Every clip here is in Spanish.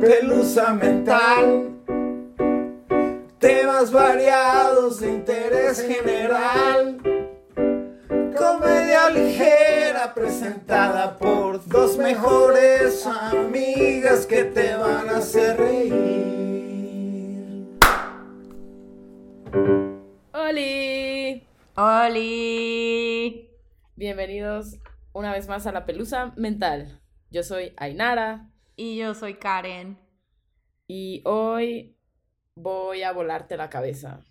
pelusa mental. Temas variados de interés general. Comedia ligera presentada por dos mejores amigas que te van a hacer reír. ¡Holi! ¡Holi! Bienvenidos una vez más a La Pelusa Mental. Yo soy Ainara Y yo soy Karen. y hoy voy a volarte la cabeza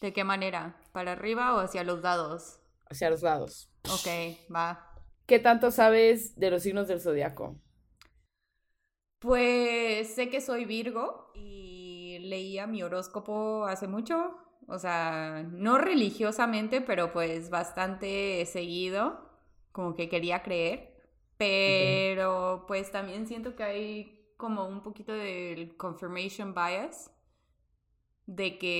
¿De qué manera? ¿Para arriba o hacia los dados? hacia los lados. Ok, va. ¿Qué tanto sabes de los signos del zodiaco? Pues sé que soy Virgo y leía mi horóscopo hace mucho. O sea, no religiosamente, pero pues bastante seguido. Como que quería creer. Pero pues también siento que hay como un poquito del confirmation bias. De que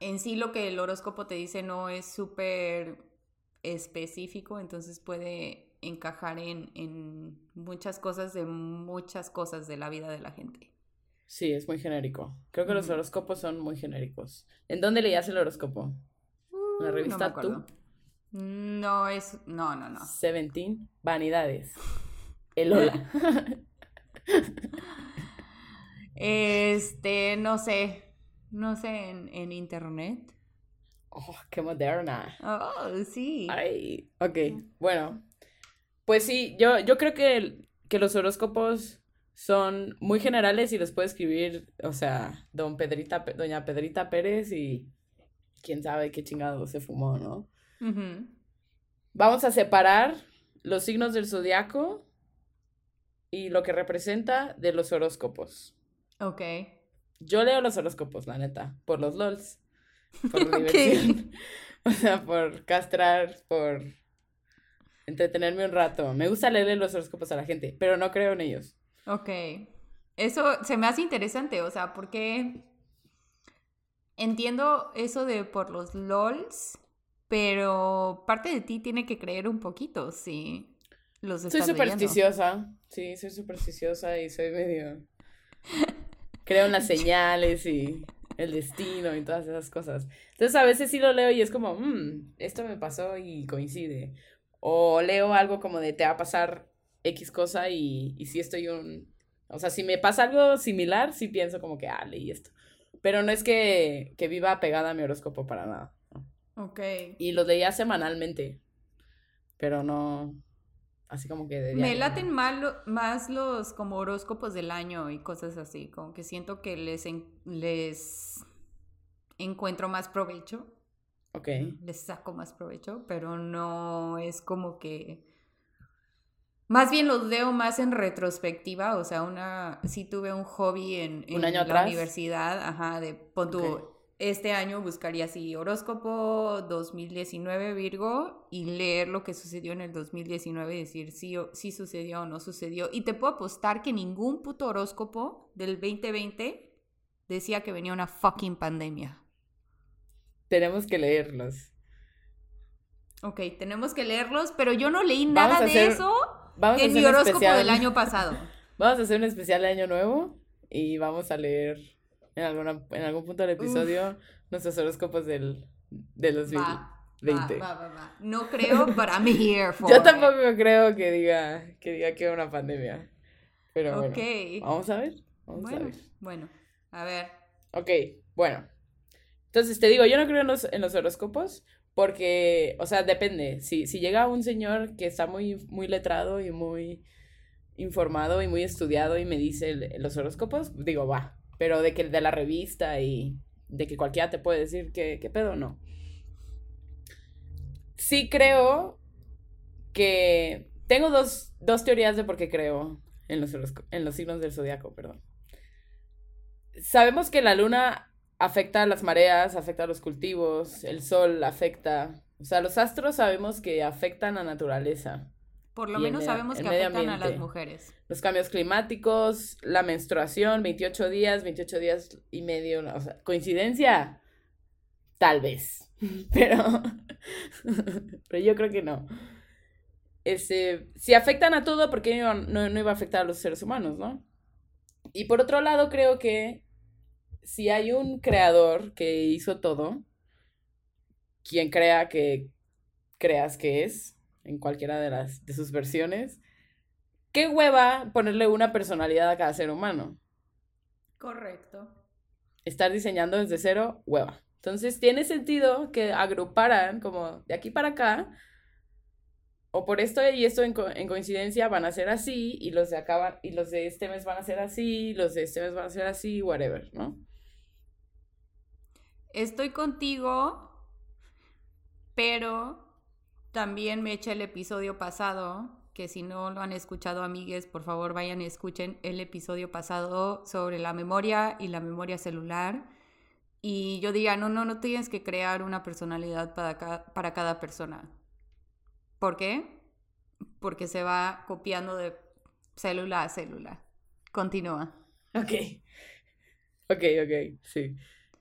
en sí lo que el horóscopo te dice no es súper específico, entonces puede encajar en, en muchas cosas de muchas cosas de la vida de la gente. Sí, es muy genérico. Creo que los horóscopos son muy genéricos. ¿En dónde leías el horóscopo? ¿En la Uh, revista no me acuerdo. Tú? No es, no, no, no. Seventeen, Vanidades. El hola. Este, no sé, no sé, en, en internet. oh, qué moderna. Oh, sí. Ay, ok, bueno. Pues sí, yo, yo creo que, que los horóscopos son muy generales y los puede escribir, o sea, don Pedrita, Pe- doña Pedrita Pérez y quién sabe qué chingado se fumó, ¿no? Vamos a separar los signos del zodiaco y lo que representa de los horóscopos. Ok. Yo leo los horóscopos, la neta, por los LOLs, por diversión. O sea, por castrar, por entretenerme un rato. Me gusta leerle los horóscopos a la gente, pero no creo en ellos. Ok. Eso se me hace interesante, o sea, porque entiendo eso de por los LOLs, pero parte de ti tiene que creer un poquito, sí. Los Soy estás leyendo. supersticiosa, sí, soy supersticiosa y soy medio... Creo en las señales y el destino y todas esas cosas. Entonces a veces sí lo leo y es como, "Mm, esto me pasó y coincide. O leo algo como de te va a pasar X cosa y, y si estoy un... O sea, si me pasa algo similar, sí pienso como que, ah, leí esto. Pero no es que, que viva pegada a mi horóscopo para nada. Ok. Y los leía semanalmente, pero no... Así como que de Me laten mal más los como horóscopos del año y cosas así, como que siento que les, en- les encuentro más provecho, Ok. les saco más provecho, pero no es como que... Más bien los veo más en retrospectiva, o sea, una, sí tuve un hobby en, ¿Un en año la atrás? universidad, ajá, de pon Ok. Este año buscaría así horóscopo 2019 Virgo y leer lo que sucedió en el 2019 y decir o- sí sucedió o no sucedió. Y te puedo apostar que ningún puto horóscopo del 2020 decía que venía una fucking pandemia. Tenemos que leerlos. Ok, tenemos que leerlos, pero yo no leí nada de eso en mi horóscopo especial. del año pasado. Vamos a hacer un especial de Año Nuevo y vamos a leer en, alguna, en algún punto del episodio nuestros horóscopos del, del 2020. Va, va, va, va. No creo, but I'm here for Yo it. tampoco creo que diga que diga que una pandemia. Pero bueno, Ok. vamos a ver. Vamos a Bueno, ver. bueno, a ver. Ok, bueno. Entonces te digo, yo no creo en los, en los horóscopos porque, o sea, depende. Si, si llega un señor que está muy, muy letrado y muy informado y muy estudiado y me dice el- los horóscopos, digo, va. Pero de que de la revista y de que cualquiera te puede decir que, qué pedo, no. Sí creo que tengo dos, dos teorías de por qué creo en los, en los signos del zodiaco, perdón. Sabemos que la luna afecta a las mareas, afecta a los cultivos, el sol afecta, o sea, los astros sabemos que afectan a la naturaleza, Por lo el menos sabemos el que afectan a las mujeres. los cambios climáticos, la menstruación, 28 días, 28 días y medio, o sea, coincidencia, tal vez, pero, pero yo creo que no. este, si afectan a todo, ¿por qué no, no, iba a afectar a los seres humanos, no? Y por otro lado, creo que si hay un creador que hizo todo, quien crea que creas que es, en cualquiera de las de sus versiones, qué hueva ponerle una personalidad a cada ser humano. Correcto. Estar diseñando desde cero, hueva. Entonces tiene sentido que agruparan como de aquí para acá, o por esto y esto en, coincidencia van a ser así, y los de acá y los de este mes van a ser así, los de este mes van a ser así, whatever, ¿no? Estoy contigo, pero también me eché el episodio pasado, que si no lo han escuchado, amigues, por favor vayan y escuchen el episodio pasado sobre la memoria y la memoria celular. Y yo diría, no, no, no tienes que crear una personalidad para para cada persona. ¿Por qué? Porque se va copiando de célula a célula. Continúa. Ok. Ok, ok, sí.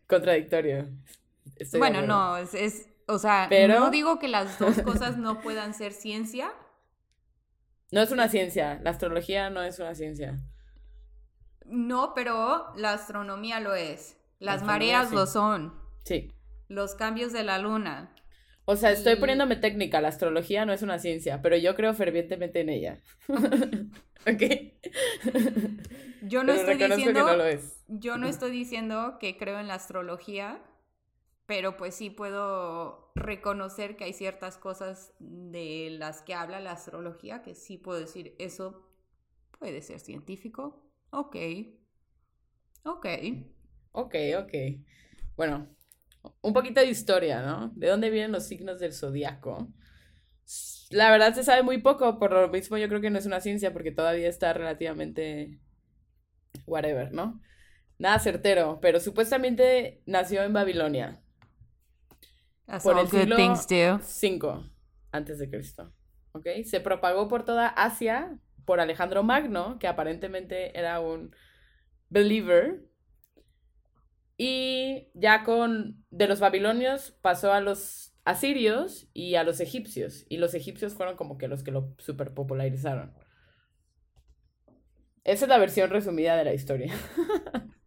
Contradictorio. bueno, no, es, o sea, Pero... no digo que las dos cosas no puedan ser ciencia. No es una ciencia, la astrología no es una ciencia. No, pero la astronomía lo es. Las mareas lo son. Sí. Los cambios de la luna. O sea, estoy poniéndome técnica, la astrología no es una ciencia, pero yo creo fervientemente en ella. ¿Ok? Yo no estoy diciendo. No lo es. Yo no estoy diciendo que creo en la astrología, pero pues sí puedo reconocer que hay ciertas cosas de las que habla la astrología que sí puedo decir, eso puede ser científico. Ok. Ok. Ok, ok. Bueno, un poquito de historia, ¿no? ¿De dónde vienen los signos del zodiaco? La verdad se sabe muy poco, por lo mismo yo creo que no es una ciencia porque todavía está relativamente whatever, ¿no? Nada certero, pero supuestamente nació en Babilonia. Por el siglo 5 antes de Cristo. ¿Ok? Se propagó por toda Asia por Alejandro Magno, que aparentemente era un believer y ya con de los babilonios pasó a los asirios y a los egipcios. Y los egipcios fueron como que los que lo super popularizaron. Esa es la versión resumida de la historia.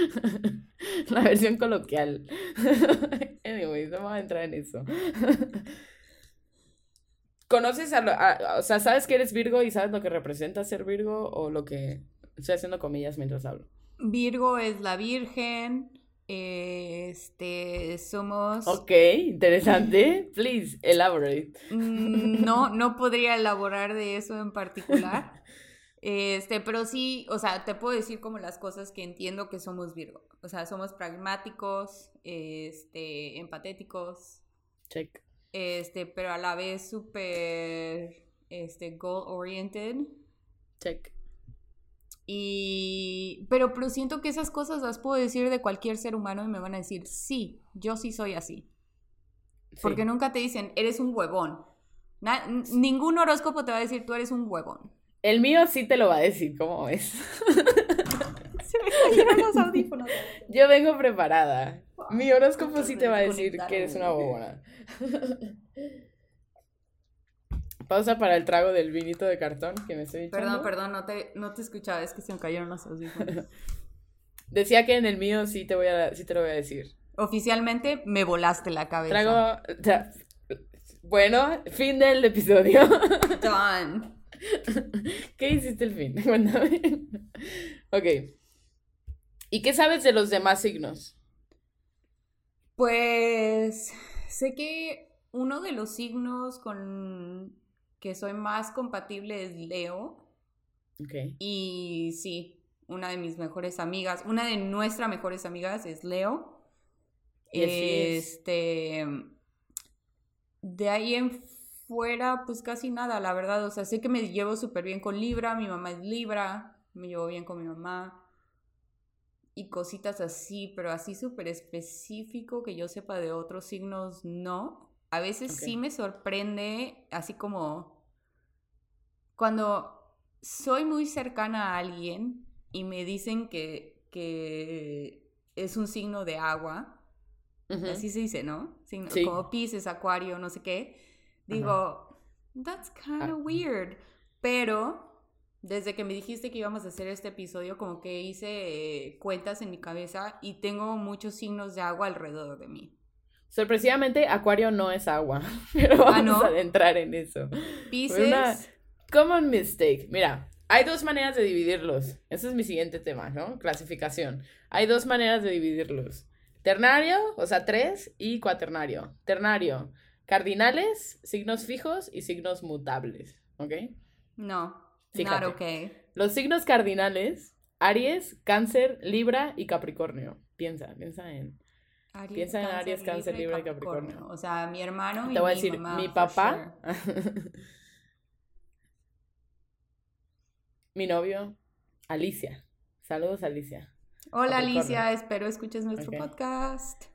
la versión coloquial. Anyways, no vamos a entrar en eso. ¿Conoces a, O sea, ¿sabes que eres Virgo y sabes lo que representa ser Virgo o lo que... Estoy haciendo comillas mientras hablo. Virgo es la Virgen. Este, somos. Ok, interesante. Please, elaborate. Mm, no, no podría elaborar de eso en particular. Este, pero sí, o sea, te puedo decir como las cosas que entiendo que somos Virgo. O sea, somos pragmáticos, este, empatéticos. Check. Este, pero a la vez súper, este, goal oriented. Check. Y, pero, pero siento que esas cosas las puedo decir de cualquier ser humano y me van a decir, sí, yo sí soy así. Porque nunca te dicen, eres un huevón. ningún horóscopo te va a decir, tú eres un huevón. El mío sí te lo va a decir, ¿cómo ves? Se me cayeron los audífonos. Yo vengo preparada. Mi horóscopo sí te va a decir que eres una huevona. Pausa para el trago del vinito de cartón que me estoy echando. Perdón, perdón, no te, no te escuchaba, es que se me cayeron los audífonos. Decía que en el mío sí te, voy a, sí te lo voy a decir. Oficialmente me volaste la cabeza. Trago... bueno, fin del episodio. Done. ¿Qué hiciste el fin? Cuéntame. ok. ¿Y qué sabes de los demás signos? Pues sé que uno de los signos con que soy más compatible es Leo. Okay. Y sí, una de mis mejores amigas, una de nuestras mejores amigas es Leo. este. De ahí en fuera, pues casi nada, la verdad. O sea, sé que me llevo súper bien con Libra, mi mamá es Libra, me llevo bien con mi mamá. Y cositas así, pero así súper específico que yo sepa de otros signos, no. A veces sí me sorprende, así como cuando soy muy cercana a alguien y me dicen que, es un signo de agua, así se dice, ¿no? Como Pisces, Acuario, no sé qué. Digo, That's kind Ah. of weird. Pero desde que me dijiste que íbamos a hacer este episodio, como que hice eh, cuentas en mi cabeza y tengo muchos signos de agua alrededor de mí. Sorpresivamente, Acuario no es agua, pero vamos Ah, ¿no? a adentrar en eso. Pisces, Una- Common mistake. Mira, hay dos maneras de dividirlos. Ese es mi siguiente tema, ¿no? Clasificación. Hay dos maneras de dividirlos. Ternario, o sea, tres, y cuaternario. Ternario, cardinales, signos fijos y signos mutables, ¿ok? no, Fíjate. not okay. Los signos cardinales, Aries, Cáncer, Libra y Capricornio. Piensa, piensa en... Aries, Piensa en Aries, Cáncer, Libra y Capricornio. O sea, mi hermano y Te voy a mi decir, mamá, mi papá, sure. mi novio, Alicia. Saludos, Alicia. Hola. Alicia, espero escuches nuestro podcast.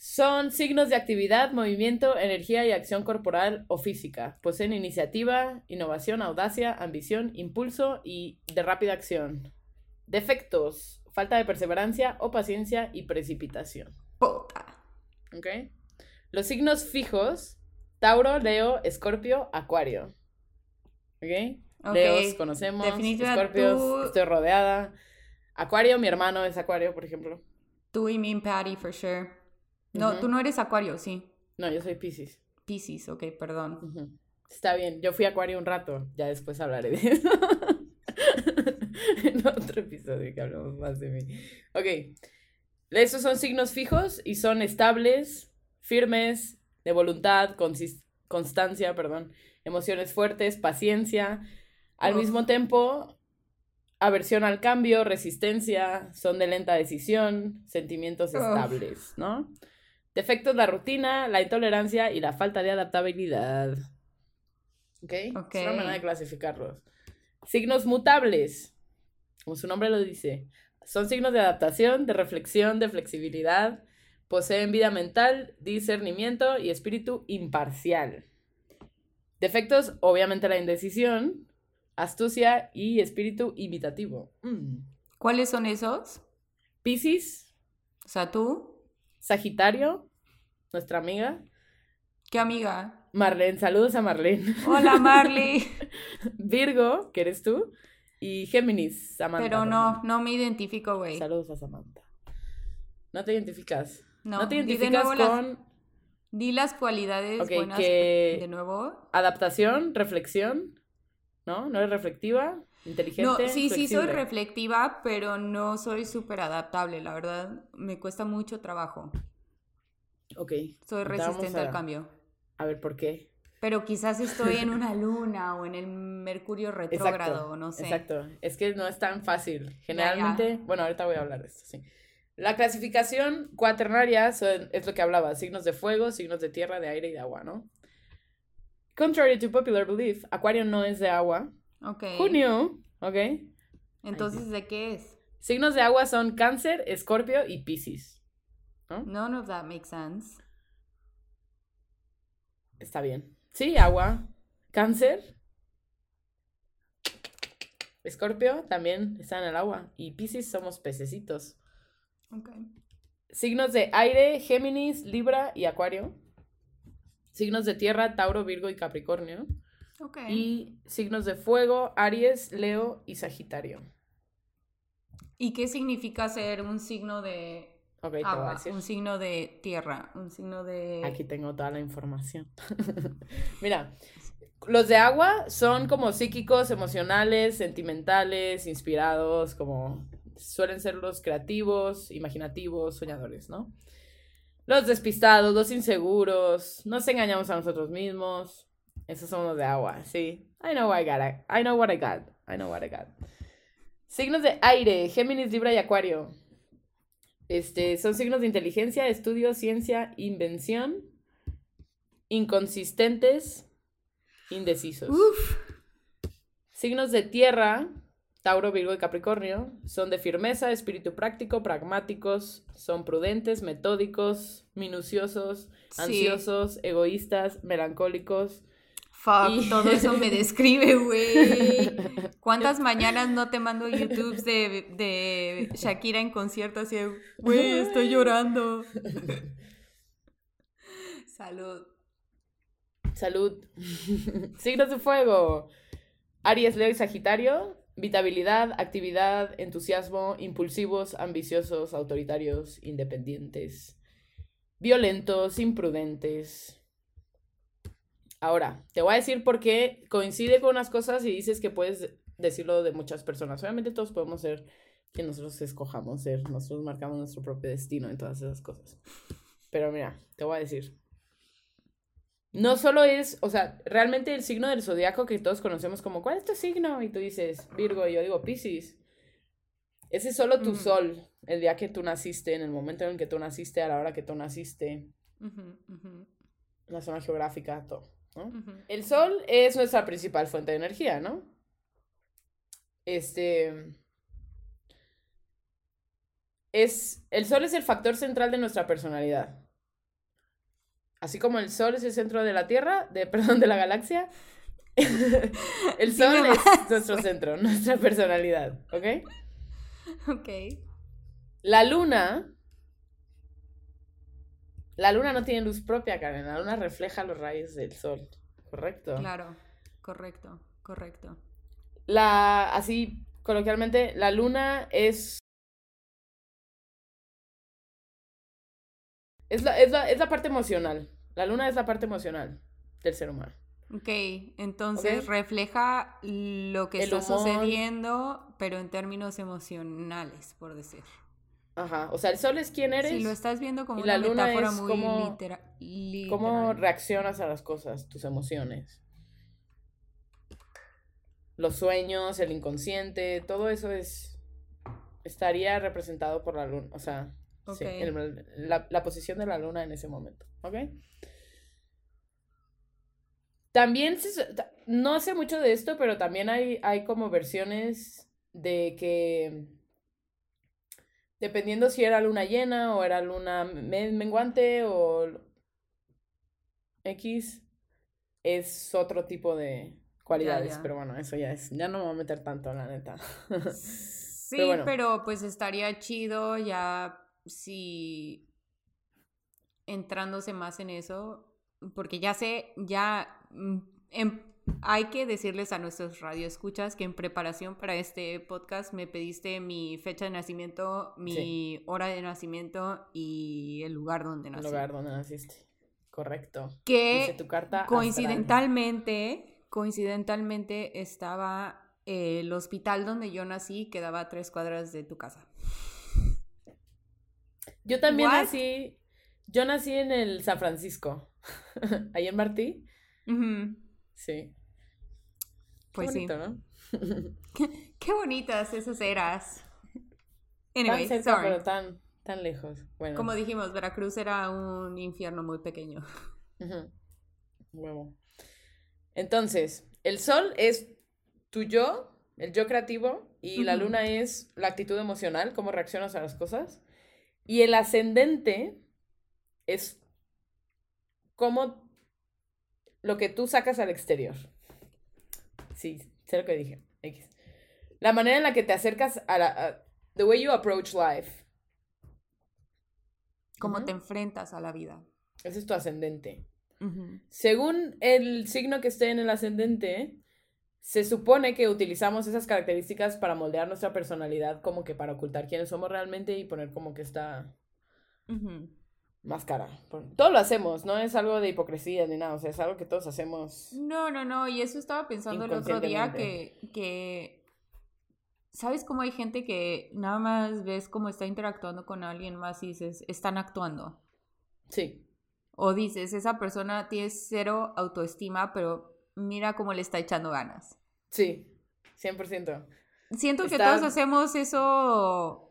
Son signos de actividad, movimiento, energía y acción corporal o física. Poseen iniciativa, innovación, audacia, ambición, impulso y de rápida acción. Defectos, falta de perseverancia o paciencia y precipitación. Puta. ¿Ok? Los signos fijos, Tauro, Leo, Escorpio, Acuario. ¿Ok? Ok, Leos conocemos, Escorpios, tú- estoy rodeada. Acuario, mi hermano es Acuario, por ejemplo. Tú y and Patty, for sure. No, tú no eres acuario, sí. No, yo soy Pisces. Pisces, ok, perdón. Está bien, yo fui Acuario un rato, ya después hablaré de eso. en otro episodio que hablamos más de mí. Ok, estos son signos fijos y son estables, firmes, de voluntad, constancia, perdón, emociones fuertes, paciencia. Al mismo tiempo, aversión al cambio, resistencia, son de lenta decisión, sentimientos Uf. estables, ¿no? Defectos, la rutina, la intolerancia y la falta de adaptabilidad. ¿Ok? Ok. Es una manera de clasificarlos. Signos mutables, como su nombre lo dice, son signos de adaptación, de reflexión, de flexibilidad, poseen vida mental, discernimiento y espíritu imparcial. Defectos, obviamente la indecisión, astucia y espíritu imitativo. Mm. ¿Cuáles son esos? Piscis, O sea, tú. Sagitario, nuestra amiga. ¿Qué amiga? Marlene, saludos a Marlene. Hola, Marley. Virgo, que eres tú. Y Géminis, Samantha. Pero no, no me identifico, güey. Saludos a Samantha. No te identificas. No, No, te identificas las- con Di las cualidades Ok, buenas que- de nuevo. adaptación, reflexión. ¿No? ¿No eres reflectiva? Inteligente. No, sí, sí, soy reflectiva, pero no soy súper adaptable, la verdad. Me cuesta mucho trabajo. Ok. Soy resistente al cambio. A ver, ¿por qué? Pero quizás estoy en una luna o en el Mercurio retrógrado, no sé. Exacto. Es que no es tan fácil. Ya, ya. Generalmente, bueno, ahorita voy a hablar de esto, sí. La clasificación cuaternaria son- es lo que hablaba, signos de fuego, signos de tierra, de aire y de agua, ¿no? Contrary to popular belief, Acuario no es de agua. Ok. Junio, ¿ok? Entonces, ¿de qué es? Signos de agua son Cáncer, Escorpio y Piscis. None of that makes sense. Está bien. Sí, agua. Cáncer. Escorpio también está en el agua. Y Piscis somos pececitos. Ok. Signos de aire, Géminis, Libra y Acuario. Signos de tierra, Tauro, Virgo y Capricornio. Ok. Y signos de fuego, Aries, Leo y Sagitario. ¿Y qué significa ser un signo de Ok, te voy a agua, decir. un signo de tierra, un signo de... Aquí tengo toda la información. Mira, los de agua son como psíquicos, emocionales, sentimentales, inspirados, como suelen ser los creativos, imaginativos, soñadores, ¿no? Los despistados, los inseguros, nos engañamos a nosotros mismos. Esos son los de agua, sí. I know what I got. I know what I got. I know what I got. Signos de aire, Géminis, Libra y Acuario. Este, son signos de inteligencia, estudio, ciencia, invención, inconsistentes, indecisos. Uf. Signos de tierra, Tauro, Virgo y Capricornio, son de firmeza, espíritu práctico, pragmáticos, son prudentes, metódicos, minuciosos, Sí. ansiosos, egoístas, melancólicos. Fuck, Y- todo eso me describe, güey. ¿Cuántas mañanas no te mando YouTubes de, de Shakira en concierto así, güey, estoy llorando? Salud. Salud. Signos de fuego. Aries, Leo y Sagitario. Vitabilidad, actividad, entusiasmo, impulsivos, ambiciosos, autoritarios, independientes, violentos, imprudentes. Ahora, te voy a decir por qué coincide con unas cosas y dices que puedes decirlo de muchas personas. Obviamente todos podemos ser quien nosotros escojamos ser, nosotros marcamos nuestro propio destino en todas esas cosas. Pero mira, te voy a decir. No solo es, o sea, realmente el signo del zodiaco que todos conocemos como, ¿cuál es tu signo? Y tú dices, Virgo, y yo digo, Pisces. Ese es solo tu sol, el día que tú naciste, en el momento en el que tú naciste, a la hora que tú naciste, la zona geográfica, todo. El sol es nuestra principal fuente de energía, ¿no? Este. Es. El sol es el factor central de nuestra personalidad. Así como el sol es el centro de la Tierra, de, perdón, de la galaxia, el sol es nuestro centro, nuestra personalidad, ¿ok? Ok. La luna. La luna no tiene luz propia, Karen. La luna refleja los rayos del sol. ¿Correcto? Claro, correcto, correcto. La, así, coloquialmente, la luna es Es la, es, la, es la parte emocional. La luna es la parte emocional del ser humano. Ok, entonces refleja lo que está sucediendo, pero en términos emocionales, por decir. Ajá, o sea, el sol es quien eres. Si lo estás viendo como una metáfora muy literal. Cómo reaccionas a las cosas, tus emociones. Los sueños, el inconsciente, todo eso es. estaría representado por la luna. O sea, la, posición de la luna en ese momento. ¿Ok? También, no sé mucho de esto, pero también hay, hay como versiones de que, dependiendo si era luna llena o era luna menguante o X, es otro tipo de cualidades, pero bueno, eso ya es, ya no me voy a meter tanto, la neta. Sí, pero pues estaría chido ya si entrándose más en eso, porque ya sé, ya mm, em, hay que decirles a nuestros radioescuchas que en preparación para este podcast me pediste mi fecha de nacimiento, mi hora de nacimiento y el lugar donde nací. El lugar donde naciste. Correcto. Que tu carta coincidentalmente, coincidentalmente estaba el hospital donde yo nací, quedaba a tres cuadras de tu casa. Yo también nací, yo nací en el San Francisco, ahí en Martí. Sí. Pues sí. ¿no? qué, bonitas esas eras. Anyway, tan cerca, pero tan, tan lejos. Bueno. Como dijimos, Veracruz era un infierno muy pequeño. Huevo. Entonces, el sol es tu yo, el yo creativo, y la luna es la actitud emocional, cómo reaccionas a las cosas. Y el ascendente es como lo que tú sacas al exterior. Sí, sé lo que dije. La manera en la que te acercas a la... the way you approach life. Cómo te enfrentas a la vida. Ese es tu ascendente. Según el signo que esté en el ascendente, se supone que utilizamos esas características para moldear nuestra personalidad, como que para ocultar quiénes somos realmente y poner como que está más cara. Todo lo hacemos, no es algo de hipocresía ni nada, o sea, es algo que todos hacemos. No, no, no, y eso estaba pensando el otro día que, que, ¿sabes cómo hay gente que nada más ves cómo está interactuando con alguien más y dices, están actuando? Sí. O dices, esa persona tiene cero autoestima, pero mira cómo le está echando ganas. Sí, 100%. Siento que todos hacemos eso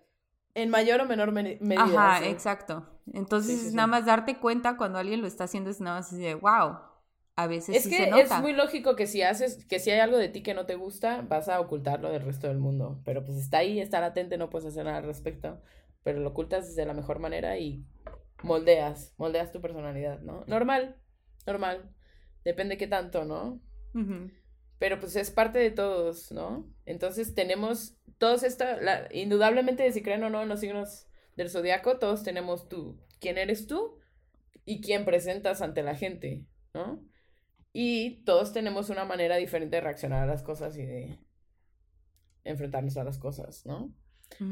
en mayor o menor medida. Ajá, exacto. Entonces, nada más darte cuenta cuando alguien lo está haciendo, es nada más así de, wow, a veces es que Es muy lógico que si haces, que si hay algo de ti que no te gusta, vas a ocultarlo del resto del mundo. Pero pues está ahí, está latente, no puedes hacer nada al respecto. Pero lo ocultas de la mejor manera y moldeas, moldeas tu personalidad, ¿no? Normal, normal. Depende qué tanto, ¿no? Pero pues es parte de todos, ¿no? Entonces tenemos todos esta, indudablemente si creen o no en los signos del zodiaco, todos tenemos tú, quién eres tú y quién presentas ante la gente, ¿no? Y todos tenemos una manera diferente de reaccionar a las cosas y de enfrentarnos a las cosas, ¿no?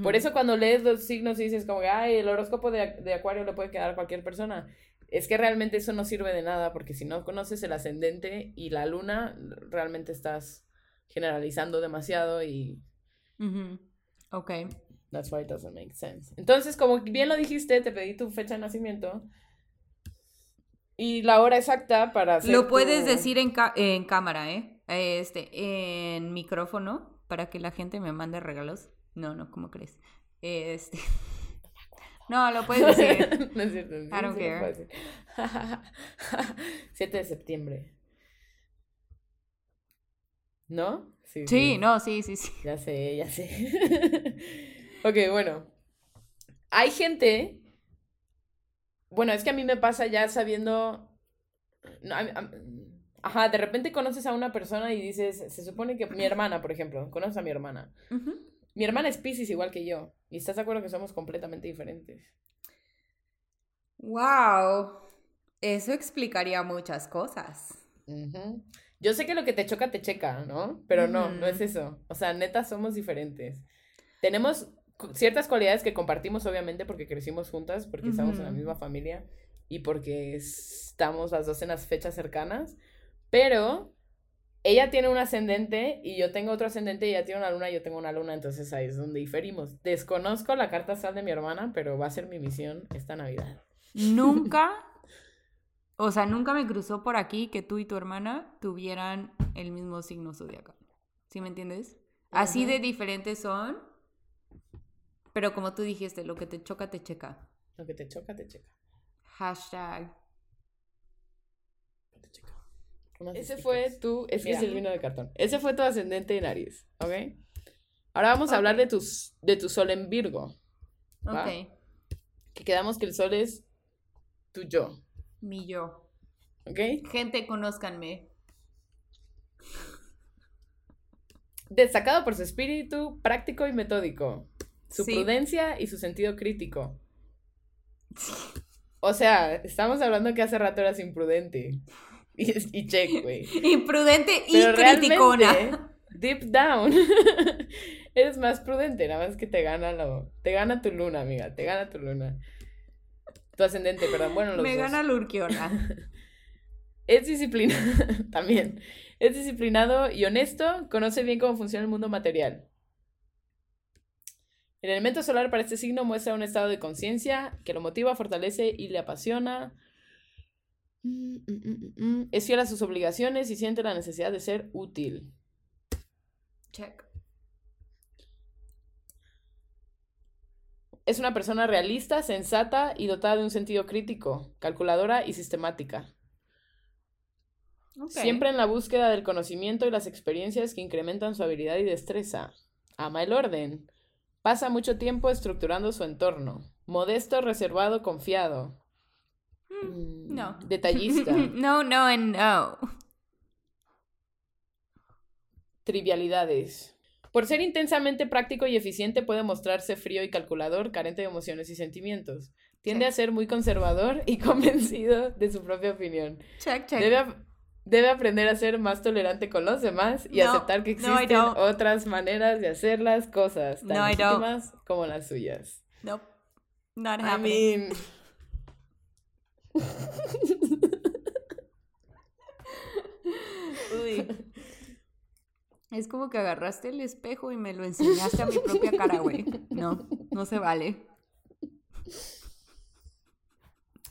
Por eso cuando lees los signos y dices como, ay, el horóscopo de, de Acuario le puede quedar a cualquier persona, es que realmente eso no sirve de nada porque si no conoces el ascendente y la luna, realmente estás generalizando demasiado y... Ok. That's why it doesn't make sense. Entonces, como bien lo dijiste, te pedí tu fecha de nacimiento y la hora exacta para hacer Lo puedes decir en, en cámara, ¿eh? Este, en micrófono, para que la gente me mande regalos. No, no, ¿cómo crees? Este... No, lo puedes decir. no es cierto. I don't care. 7 de septiembre. ¿No? Sí, sí, no, sí, sí, sí. Ya sé, ya sé. ok, bueno. Hay gente. Bueno, es que a mí me pasa ya sabiendo. Ajá, de repente conoces a una persona y dices, se supone que mi hermana, por ejemplo, conoces a mi hermana. Mi hermana es Pisces igual que yo. ¿Y estás de acuerdo que somos completamente diferentes? ¡Wow! Eso explicaría muchas cosas. Yo sé que lo que te choca, te checa, ¿no? Pero no, no es eso. O sea, neta, somos diferentes. Tenemos ciertas cualidades que compartimos, obviamente, porque crecimos juntas, porque estamos en la misma familia y porque estamos las dos en las fechas cercanas. Pero ella tiene un ascendente y yo tengo otro ascendente y ella tiene una luna y yo tengo una luna, entonces ahí es donde diferimos. Desconozco la carta astral de mi hermana, pero va a ser mi misión esta Navidad. Nunca, o sea, nunca me cruzó por aquí que tú y tu hermana tuvieran el mismo signo zodiacal. ¿Sí me entiendes? Así de diferentes son, pero como tú dijiste, lo que te choca, te checa. Lo que te choca, te checa. Hashtag ese fue tu. Es que es el vino de cartón. Ese fue tu ascendente en Aries, ¿ok? Ahora vamos a hablar de, tus, de tu sol en Virgo. Ok. Que quedamos que el sol es tu yo. Mi yo. ¿Ok? Gente, conózcanme. Destacado por su espíritu práctico y metódico, su prudencia y su sentido crítico. O sea, estamos hablando que hace rato eras imprudente. Y, check, güey. Imprudente y criticona. Deep down. Eres más prudente, nada más que te gana lo. Te gana tu luna, amiga. Te gana tu luna. Tu ascendente, perdón. Bueno, los Me gana Lurkiona. es disciplinado. También. Es disciplinado y honesto. Conoce bien cómo funciona el mundo material. El elemento solar para este signo muestra un estado de conciencia que lo motiva, fortalece y le apasiona. Mm, mm, mm, es fiel a sus obligaciones y siente la necesidad de ser útil. Check. Es una persona realista, sensata y dotada de un sentido crítico, calculadora y sistemática. Siempre en la búsqueda del conocimiento y las experiencias que incrementan su habilidad y destreza. Ama el orden. Pasa mucho tiempo estructurando su entorno. Modesto, reservado, confiado. Mm, no. Detallista. no, no, no. Trivialidades. Por ser intensamente práctico y eficiente puede mostrarse frío y calculador, carente de emociones y sentimientos. Tiende a ser muy conservador y convencido de su propia opinión. Check, check. Debe, aprender a ser más tolerante con los demás y aceptar que existen otras maneras de hacer las cosas, tan legítimas como las suyas. No, not happening. Uy. Es como que agarraste el espejo y me lo enseñaste a mi propia cara, güey. No, no se vale.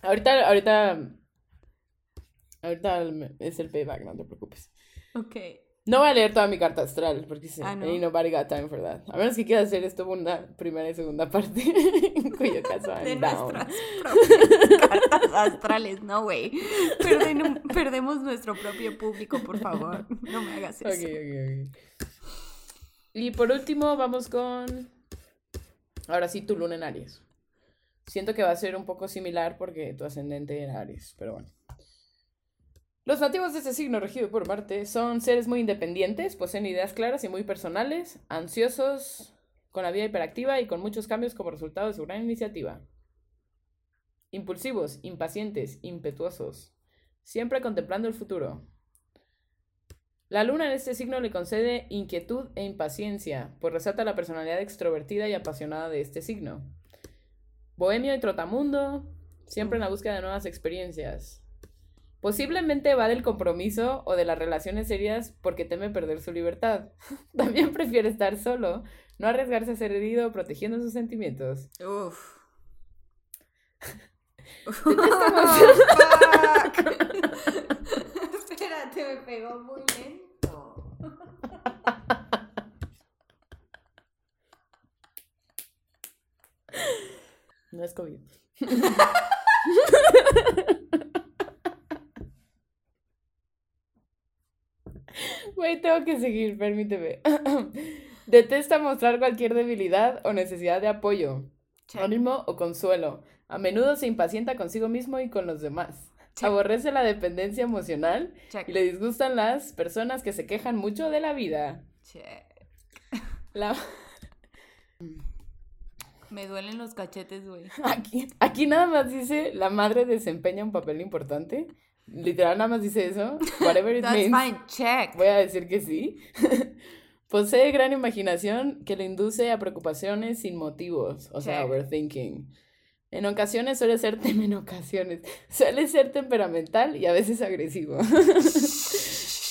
Ahorita, ahorita. Ahorita es el payback, no te preocupes. Ok. No voy a leer toda mi carta astral porque si ah, no. nobody got time for that. A menos que quieras hacer esto una primera y segunda parte, en cuyo caso I'm down. cartas astrales, no güey. perdemos nuestro propio público, por favor. No me hagas eso. Ok, ok, ok. Y por último, vamos con. Ahora sí, tu luna en Aries. Siento que va a ser un poco similar porque tu ascendente en Aries, pero bueno. Los nativos de este signo regido por Marte son seres muy independientes, poseen ideas claras y muy personales, ansiosos, con la vida hiperactiva y con muchos cambios como resultado de su gran iniciativa. Impulsivos, impacientes, impetuosos, siempre contemplando el futuro. La luna en este signo le concede inquietud e impaciencia, pues resalta la personalidad extrovertida y apasionada de este signo. Bohemio y trotamundo, siempre en la búsqueda de nuevas experiencias. Posiblemente va del compromiso o de las relaciones serias porque teme perder su libertad. También prefiere estar solo, no arriesgarse a ser herido protegiendo sus sentimientos. Uf. Espérate, me pegó muy lento. No es COVID. Güey, tengo que seguir, permíteme. Detesta mostrar cualquier debilidad o necesidad de apoyo, Check. ánimo o consuelo. A menudo se impacienta consigo mismo y con los demás. Check. Aborrece la dependencia emocional Check. y le disgustan las personas que se quejan mucho de la vida. La- Me duelen los cachetes, güey. Aquí, aquí nada más dice la madre desempeña un papel importante. Literal nada más dice eso. Whatever it That's means. fine. Check. Voy a decir que sí. Posee gran imaginación que le induce a preocupaciones sin motivos, o sea, Check. overthinking. En ocasiones suele ser en ocasiones suele ser temperamental y a veces agresivo.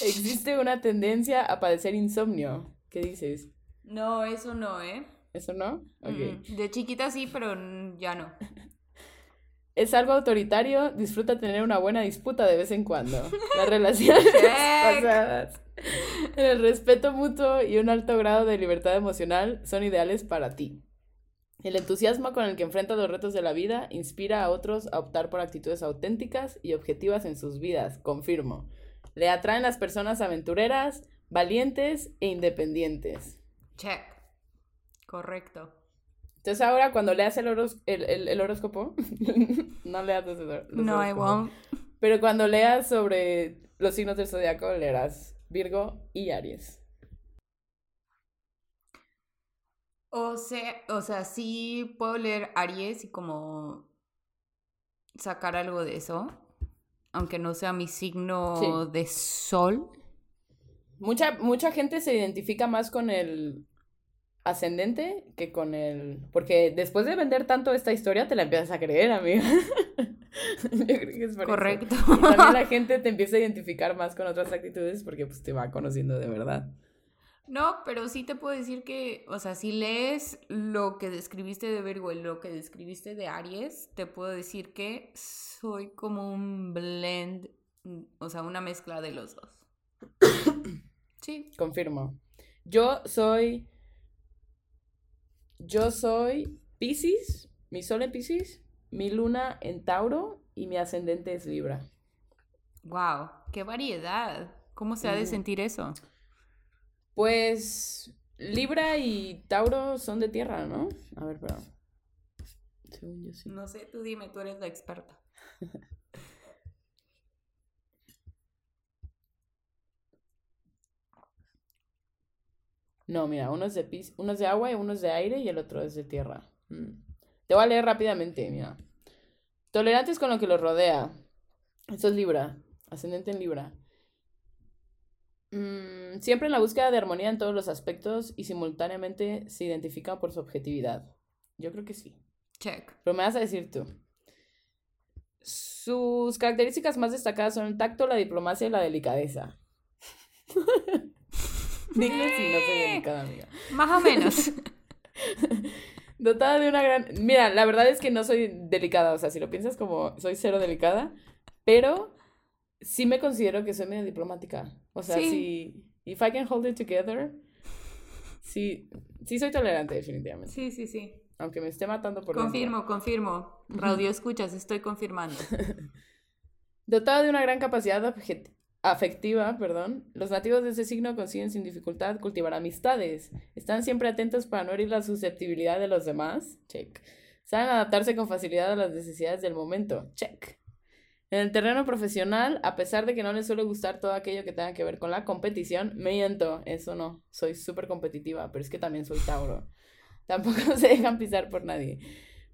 Existe una tendencia a padecer insomnio. ¿Qué dices? No, eso no, ¿eh? ¿Eso no? Ok. Mm, De chiquita sí, pero ya no. Es algo autoritario, disfruta tener una buena disputa de vez en cuando. Las relaciones en el respeto mutuo y un alto grado de libertad emocional son ideales para ti. El entusiasmo con el que enfrenta los retos de la vida inspira a otros a optar por actitudes auténticas y objetivas en sus vidas, confirmo. Le atraen las personas aventureras, valientes e independientes. Check. Correcto. Entonces ahora cuando leas el, horos- el, el- el horóscopo, no leas los, los No, I won't. Pero cuando leas sobre los signos del zodiaco, leerás Virgo y Aries. O sea, o sea, sí puedo leer Aries y como sacar algo de eso. Aunque no sea mi signo Sí. de sol. Mucha, mucha gente se identifica más con el ascendente que con el... Porque después de vender tanto esta historia, te la empiezas a creer, amiga. Yo creo que es por eso. Correcto. Y también la gente te empieza a identificar más con otras actitudes porque pues te va conociendo de verdad. No, pero sí te puedo decir que, o sea, si lees lo que describiste de Virgo y lo que describiste de Aries, te puedo decir que soy como un blend, o sea, una mezcla de los dos. Sí. Confirmo. Yo soy. Yo soy Pisces, mi sol en Pisces, mi luna en Tauro y mi ascendente es Libra. Wow, qué variedad. ¿Cómo se ha de sentir eso? Pues Libra y Tauro son de tierra, ¿no? A ver, pero. Según yo sí. No sé, tú dime, tú eres la experta. No, mira, uno es de pis, uno es de agua y uno es de aire y el otro es de tierra. Mm. Te voy a leer rápidamente, mira. Tolerantes con lo que los rodea. Esto es Libra, ascendente en Libra. Mm, siempre en la búsqueda de armonía en todos los aspectos y simultáneamente se identifica por su objetividad. Yo creo que sí. Check. Pero me vas a decir tú. Sus características más destacadas son el tacto, la diplomacia y la delicadeza. Dime si no soy delicada, amiga. Más o menos. Dotada de una gran... Mira, la verdad es que no soy delicada, o sea, si lo piensas como soy cero delicada, pero sí me considero que soy medio diplomática. O sea, Sí. si... If I can hold it together, sí, sí soy tolerante definitivamente. Sí, sí, sí. Aunque me esté matando por dentro. Confirmo, confirmo. Radio escuchas, estoy confirmando. Dotada de una gran capacidad objet- afectiva, perdón, los nativos de ese signo consiguen sin dificultad cultivar amistades. Están siempre atentos para no herir la susceptibilidad de los demás. Check. Saben adaptarse con facilidad a las necesidades del momento. Check. En el terreno profesional, a pesar de que no les suele gustar todo aquello que tenga que ver con la competición, me miento, eso no. Soy súper competitiva, pero es que también soy Tauro. Tampoco se dejan pisar por nadie.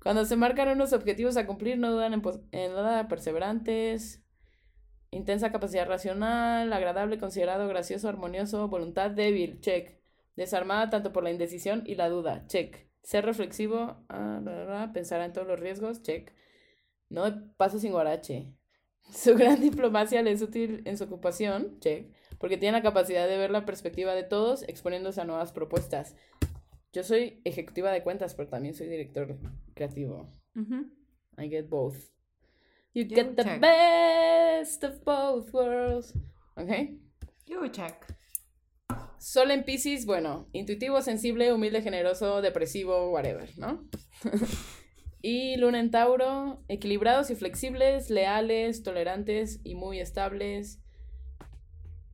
Cuando se marcan unos objetivos a cumplir, no dudan en, en nada perseverantes. Intensa capacidad racional, agradable, considerado, gracioso, armonioso, voluntad débil, check. Desarmada tanto por la indecisión y la duda, check. Ser reflexivo, ah, pensar en todos los riesgos, check. No paso sin guarache. Su gran diplomacia le es útil en su ocupación, check, porque tiene la capacidad de ver la perspectiva de todos exponiéndose a nuevas propuestas. Yo soy ejecutiva de cuentas, pero también soy director creativo. I get both. You get the best of both worlds. ¿Ok? You check. Sol en Pisces, bueno, intuitivo, sensible, humilde, generoso, depresivo, whatever, ¿no? y Luna en Tauro, equilibrados y flexibles, leales, tolerantes y muy estables.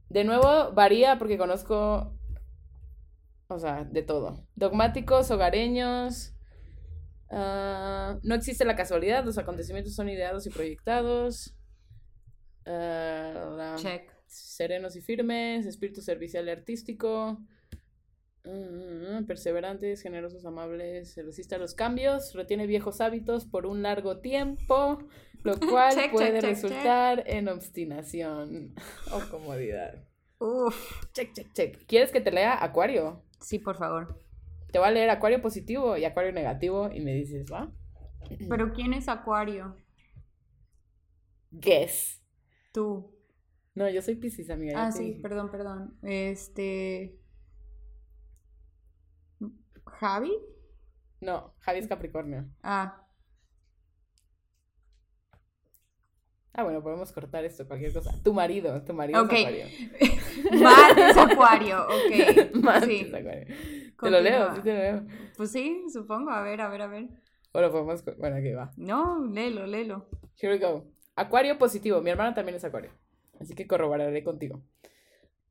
De nuevo, varía porque conozco, o sea, de todo. Dogmáticos, hogareños. Ah, no existe la casualidad, los acontecimientos son ideados y proyectados. Uh, Check serenos y firmes, espíritu servicial y artístico, mm, perseverantes, generosos, amables, se resiste a los cambios, retiene viejos hábitos por un largo tiempo, lo cual puede resultar en obstinación o comodidad. Uf. Check, check, check. ¿Quieres que te lea Acuario? Sí, por favor. Te voy a leer Acuario positivo y Acuario negativo y me dices, ¿va? ¿Pero quién es Acuario? Guess. Tú. No, yo soy Piscis, amiga. Ah, sí, perdón, perdón. Este. ¿Javi? No, Javi es Capricornio. Ah. Ah, bueno, podemos cortar esto, cualquier cosa. Tu marido, tu marido es Acuario. Mar es Acuario, ok. Mar es Acuario. Te lo leo, sí te lo leo. Pues sí, supongo. A ver, a ver, a ver. Bueno, podemos. Bueno, aquí va. No, léelo, léelo. Here we go. Acuario positivo. Mi hermana también es Acuario. Así que corroboraré contigo.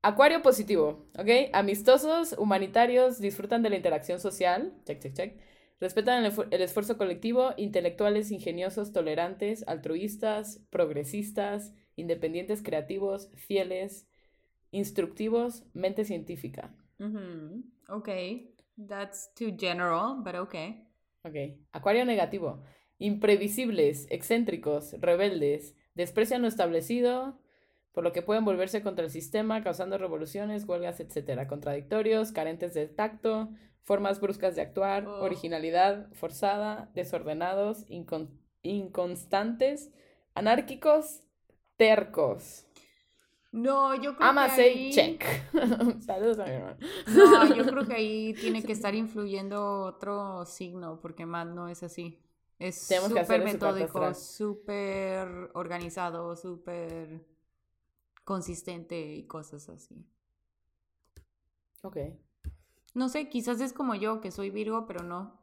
Acuario positivo, ¿ok? Amistosos, humanitarios, disfrutan de la interacción social, check, check, check. Respetan el, esfuerzo colectivo, intelectuales, ingeniosos, tolerantes, altruistas, progresistas, independientes, creativos, fieles, instructivos, mente científica. Ok, that's too general, but ok. Ok, acuario negativo. Imprevisibles, excéntricos, rebeldes, desprecian lo establecido, por lo que pueden volverse contra el sistema, causando revoluciones, huelgas, etc. Contradictorios, carentes de tacto, formas bruscas de actuar, oh. originalidad forzada, desordenados, inconstantes, anárquicos, tercos. No, yo creo que ahí... check. Saludos a mi hermano. No, yo creo que ahí tiene que estar influyendo otro signo, porque más no es así. Es súper metódico, súper organizado, súper consistente y cosas así. Ok. No sé, quizás es como yo, que soy Virgo, pero no.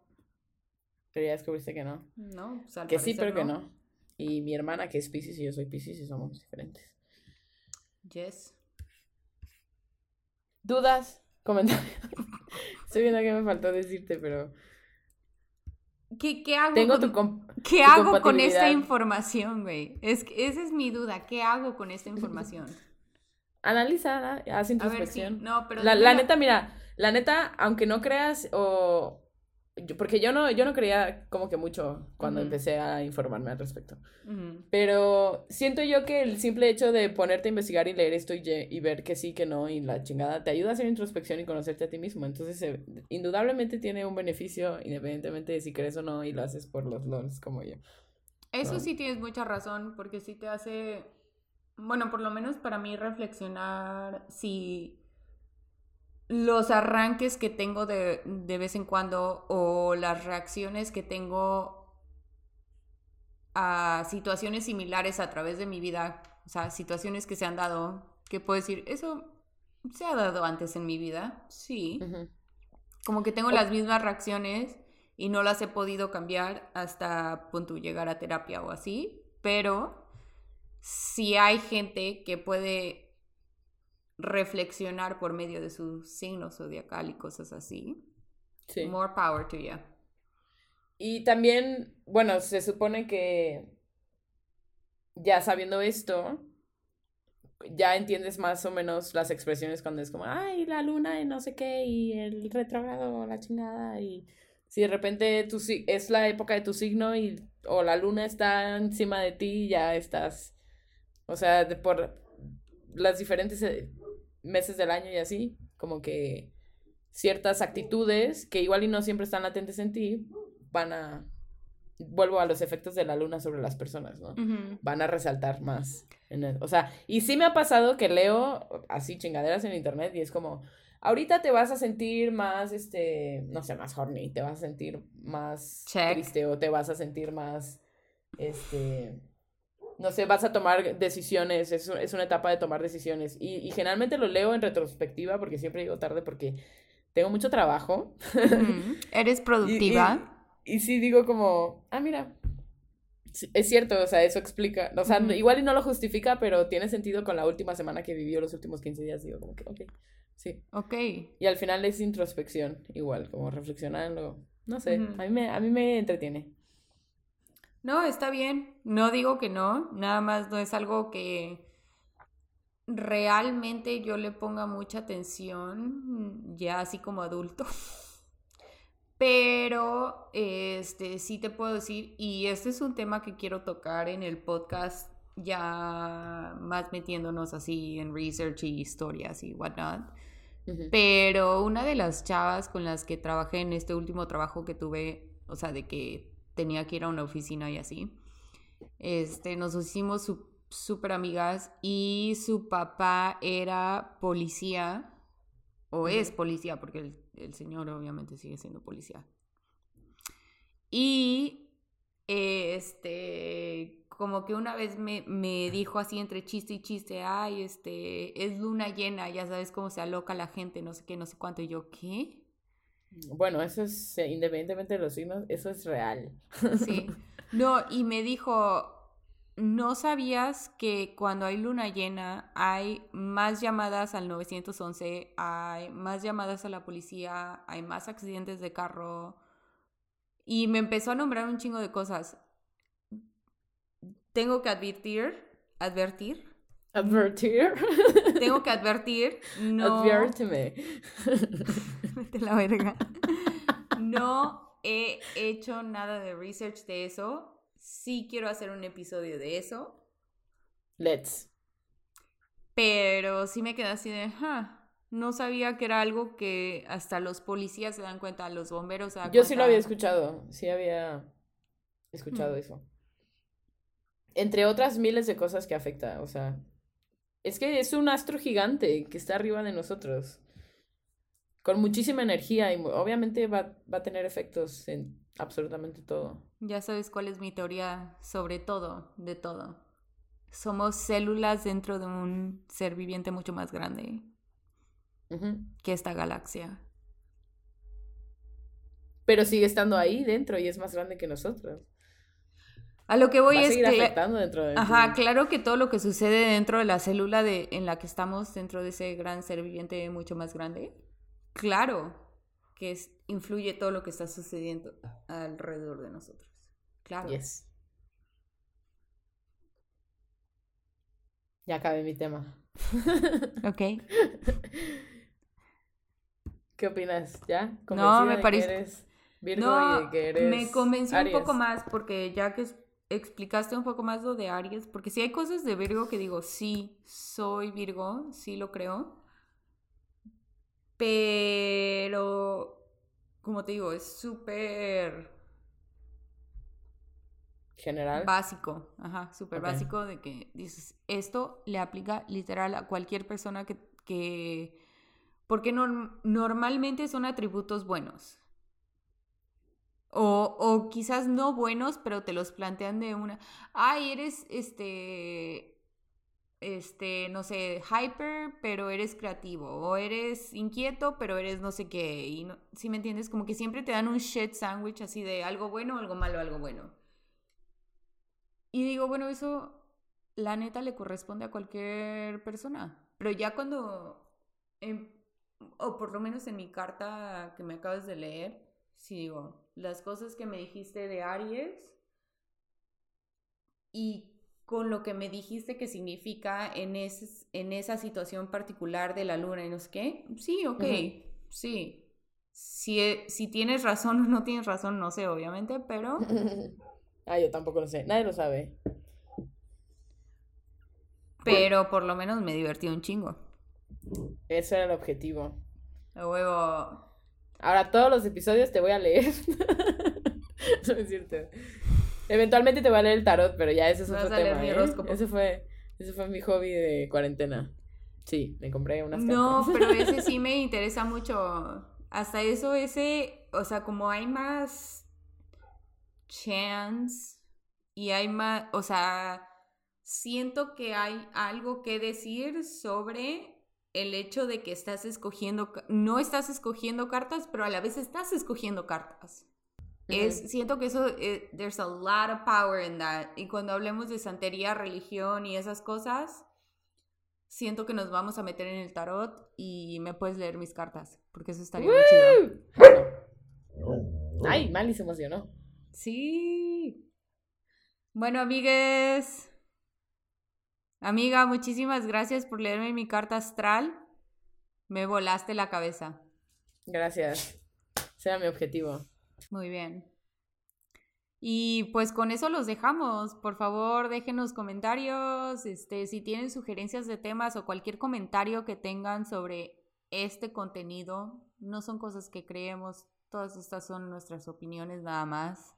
Pero ya descubriste que no. No, pues Que sí, pero que no. Y mi hermana, que es Pisces, y yo soy Pisces, y somos diferentes. Yes. ¿Dudas? Comentarios. Estoy viendo que me faltó decirte, pero... ¿Qué, qué hago, Tengo con, ¿qué hago con esta información, güey? Es, esa es mi duda. ¿Qué hago con esta información? Analizar, haz introspección. No, pero la, la neta, mira, la neta, aunque no creas o porque yo no, yo no creía como que mucho cuando empecé a informarme al respecto. Pero siento yo que el simple hecho de ponerte a investigar y leer esto y, ver que sí, que no, y la chingada, te ayuda a hacer introspección y conocerte a ti mismo. Entonces, eh, indudablemente tiene un beneficio, independientemente de si crees o no, y lo haces por los LOLs como yo. Eso sí tienes mucha razón, porque sí te hace, bueno, por lo menos para mí reflexionar si los arranques que tengo de, vez en cuando o las reacciones que tengo a situaciones similares a través de mi vida, o sea, situaciones que se han dado, que puedo decir, eso se ha dado antes en mi vida, sí. Como que tengo las mismas reacciones y no las he podido cambiar hasta punto llegar a terapia o así, pero si hay gente que puede reflexionar por medio de su signo zodiacal y cosas así. Sí. More power to you. Y también, bueno, se supone que ya sabiendo esto, ya entiendes más o menos las expresiones cuando es como, ay, la luna y no sé qué, y el retrógrado, la chingada, y si de repente tu, es la época de tu signo y o la luna está encima de ti, ya estás O sea, de por las diferentes eh, meses del año y así, como que ciertas actitudes que igual y no siempre están latentes en ti, van a, vuelvo a los efectos de la luna sobre las personas, ¿no? Van a resaltar más. En o sea, y sí me ha pasado que leo así chingaderas en internet y es como, ahorita te vas a sentir más, este, no sé, más horny, te vas a sentir más triste o te vas a sentir más, este, no sé, vas a tomar decisiones, es, es una etapa de tomar decisiones. Y, y, generalmente lo leo en retrospectiva porque siempre llego tarde porque tengo mucho trabajo. Eres productiva. Y, sí digo como, ah, mira, es cierto, o sea, eso explica, o sea, igual y no lo justifica, pero tiene sentido con la última semana que vivió, los últimos 15 días, digo como que, ok, sí. Ok. Y al final es introspección, igual, como reflexionando, no sé, a, mí me, a mí me entretiene. No, está bien, no digo que no, nada más no es algo que realmente yo le ponga mucha atención ya así como adulto. Pero este sí te puedo decir y este es un tema que quiero tocar en el podcast ya más metiéndonos así en research y historias y whatnot. Pero una de las chavas con las que trabajé en este último trabajo que tuve, o sea, de que tenía que ir a una oficina y así, este, nos hicimos súper amigas y su papá era policía, o es policía, porque el, señor obviamente sigue siendo policía. Y este, como que una vez me, me, dijo así entre chiste y chiste, ay, este, es luna llena, ya sabes cómo se aloca la gente, no sé qué, no sé cuánto. Y yo, ¿qué? Bueno, eso es, independientemente de los signos, eso es real. Sí. No, y me dijo, ¿No sabías que cuando hay luna llena hay más llamadas al 911, hay más llamadas a la policía, hay más accidentes de carro? Y me empezó a nombrar un chingo de cosas. Tengo que advertir, advertir. Advertir. Tengo que advertir. No. Adviérteme. Vete la verga. No he hecho nada de research de eso sí quiero hacer un episodio de eso. Let's. Pero sí me quedé así de, no sabía que era algo que hasta los policías se dan cuenta, los bomberos se dan Yo sí lo había escuchado, sí había escuchado mm. eso. Entre otras miles de cosas que afecta, o sea, es que es un astro gigante que está arriba de nosotros, con muchísima energía y obviamente va, va a tener efectos en absolutamente todo. Ya sabes cuál es mi teoría sobre todo, de todo. Somos células dentro de un ser viviente mucho más grande que esta galaxia. Pero sigue estando ahí dentro y es más grande que nosotros. A lo que voy a es seguir afectando dentro de Ajá, claro que todo lo que sucede dentro de la célula de, en la que estamos, dentro de ese gran ser viviente mucho más grande, claro que es, influye todo lo que está sucediendo alrededor de nosotros. Claro. Yes. Ya acabé mi tema. ok. ¿Qué opinas? ¿Ya? No, me parece. Virgo no, que eres me convenció un poco más porque ya que explicaste un poco más lo de Aries, porque si hay cosas de Virgo que digo, sí, soy Virgo, sí lo creo, pero, como te digo, es súper... General. Básico, ajá, súper básico de que dices, esto le aplica literal a cualquier persona que... que porque normalmente son atributos buenos. O, o, quizás no buenos, pero te los plantean de una, ay, eres este este, no sé, hyper, pero eres creativo, o eres inquieto, pero eres no sé qué, y no, si me entiendes, como que siempre te dan un shit sandwich así de algo bueno, algo malo, algo bueno. Y digo, bueno, eso la neta le corresponde a cualquier persona, pero ya cuando, o por lo menos en mi carta que me acabas de leer, sí digo, las cosas que me dijiste de Aries y con lo que me dijiste que significa en, en esa situación particular de la luna y no sé qué, sí, ok, sí. Si, e, si tienes razón o no tienes razón, no sé, obviamente, pero... ah, yo tampoco lo sé, nadie lo sabe. Pero por lo menos me divertí un chingo. Eso era el objetivo. A huevo. Ahora todos los episodios te voy a leer. no es cierto. Eventualmente te voy a leer el tarot, pero ya ese es otro tema. ¿eh? Ese fue, ese fue mi hobby de cuarentena. Sí, me compré unas No, cartas. pero ese sí me interesa mucho. Hasta eso, ese, o sea, como hay más chance y hay más, o sea, siento que hay algo que decir sobre el hecho de que estás escogiendo, no estás escogiendo cartas, pero a la vez estás escogiendo cartas. Es, siento que eso, eh, there's a lot of power in that. Y cuando hablemos de santería, religión y esas cosas, siento que nos vamos a meter en el tarot y me puedes leer mis cartas, porque eso estaría muy chido. Ay, Mali se emocionó. Sí. Bueno, amigues. Amiga, muchísimas gracias por leerme mi carta astral. Me volaste la cabeza. Gracias. Ese era mi objetivo. Muy bien. Y pues con eso los dejamos. Por favor, déjenos comentarios. Este, si tienen sugerencias de temas o cualquier comentario que tengan sobre este contenido, no son cosas que creemos. Todas estas son nuestras opiniones nada más.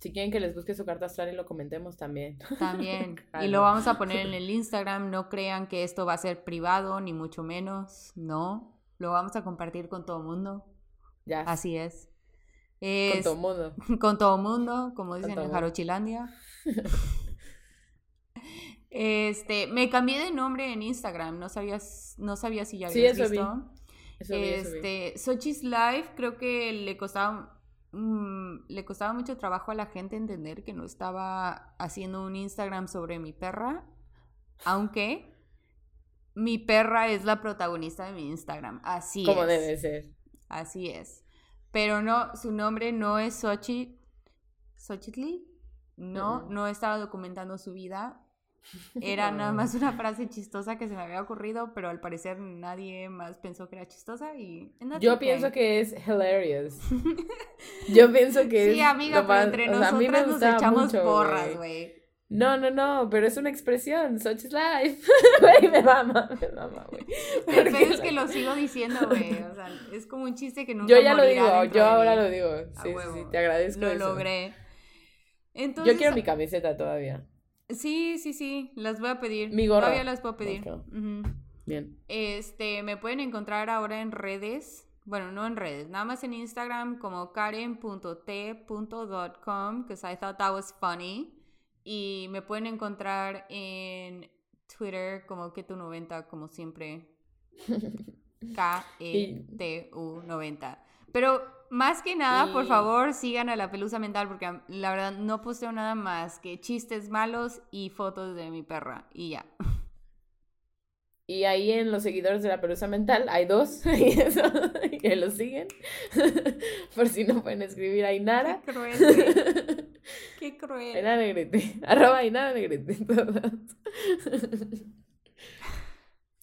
Si quieren que les busque su carta astral y lo comentemos también. También. Y lo vamos a poner en el Instagram. No crean que esto va a ser privado, ni mucho menos. No. Lo vamos a compartir con todo mundo. Ya. Así es. Con todo mundo. con todo mundo, como dicen en mundo. Jarochilandia. Este, me cambié de nombre en Instagram, no sabías, no sabía si ya Sí, habías eso vi. visto. Eso vi, eso vi. Este, Sochi's Life creo que le costaba mm, le costaba mucho trabajo a la gente entender que no estaba haciendo un Instagram sobre mi perra, aunque mi perra es la protagonista de mi Instagram. Así Como es. debe ser. Así es. Pero no, su nombre no es Xochitl. ¿Xochitl? No, Mm. no estaba documentando su vida. Era nada más una frase chistosa que se me había ocurrido, pero al parecer nadie más pensó que era chistosa y... Yo pienso que es hilarious. Yo pienso que es. Sí, amiga, pero más- entre nosotras nos echamos mucho, porras, güey. No, no, no, pero es una expresión. Such is life. Güey, me mama, me mama, güey. El es que lo sigo diciendo, güey. O sea, es como un chiste que nunca Yo ya lo digo, yo ahora lo digo. Sí, sí, sí, te agradezco. Lo eso. logré. Entonces, Yo quiero mi camiseta todavía. Sí, sí, sí, las voy a pedir. Mi gorra. Todavía las puedo pedir. Bien. Este, me pueden encontrar ahora en redes. Bueno, no en redes, nada más en Instagram como karen.t.dot.com, because I thought that was funny. Y me pueden encontrar en Twitter como Ketu90, como siempre. E K-E-T-U-90. Pero más que nada, por favor, sigan a la pelusa mental porque la verdad no posteo nada más que chistes malos y fotos de mi perra. Y ya. Y ahí en los seguidores de la Pelusa Mental hay dos y eso, que los siguen. Por si no pueden escribir a Inara. Qué cruel. Qué cruel. Ainara Negrete. Arroba Ainara Negrete.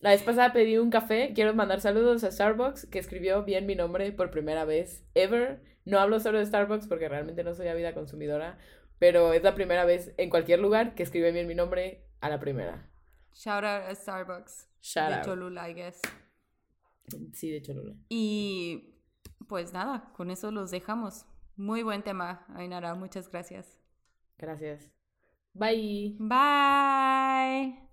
La vez pasada pedí un café. Quiero mandar saludos a Starbucks, que escribió bien mi nombre por primera vez ever. No hablo solo de Starbucks porque realmente no soy ávida consumidora, pero es la primera vez en cualquier lugar que escribe bien mi nombre a la primera. Shout out a Starbucks. Shout de out. Cholula, I guess. Sí, de Cholula. Y pues nada, con eso los dejamos. Muy buen tema, Ainara. Muchas gracias. Gracias. Bye. Bye.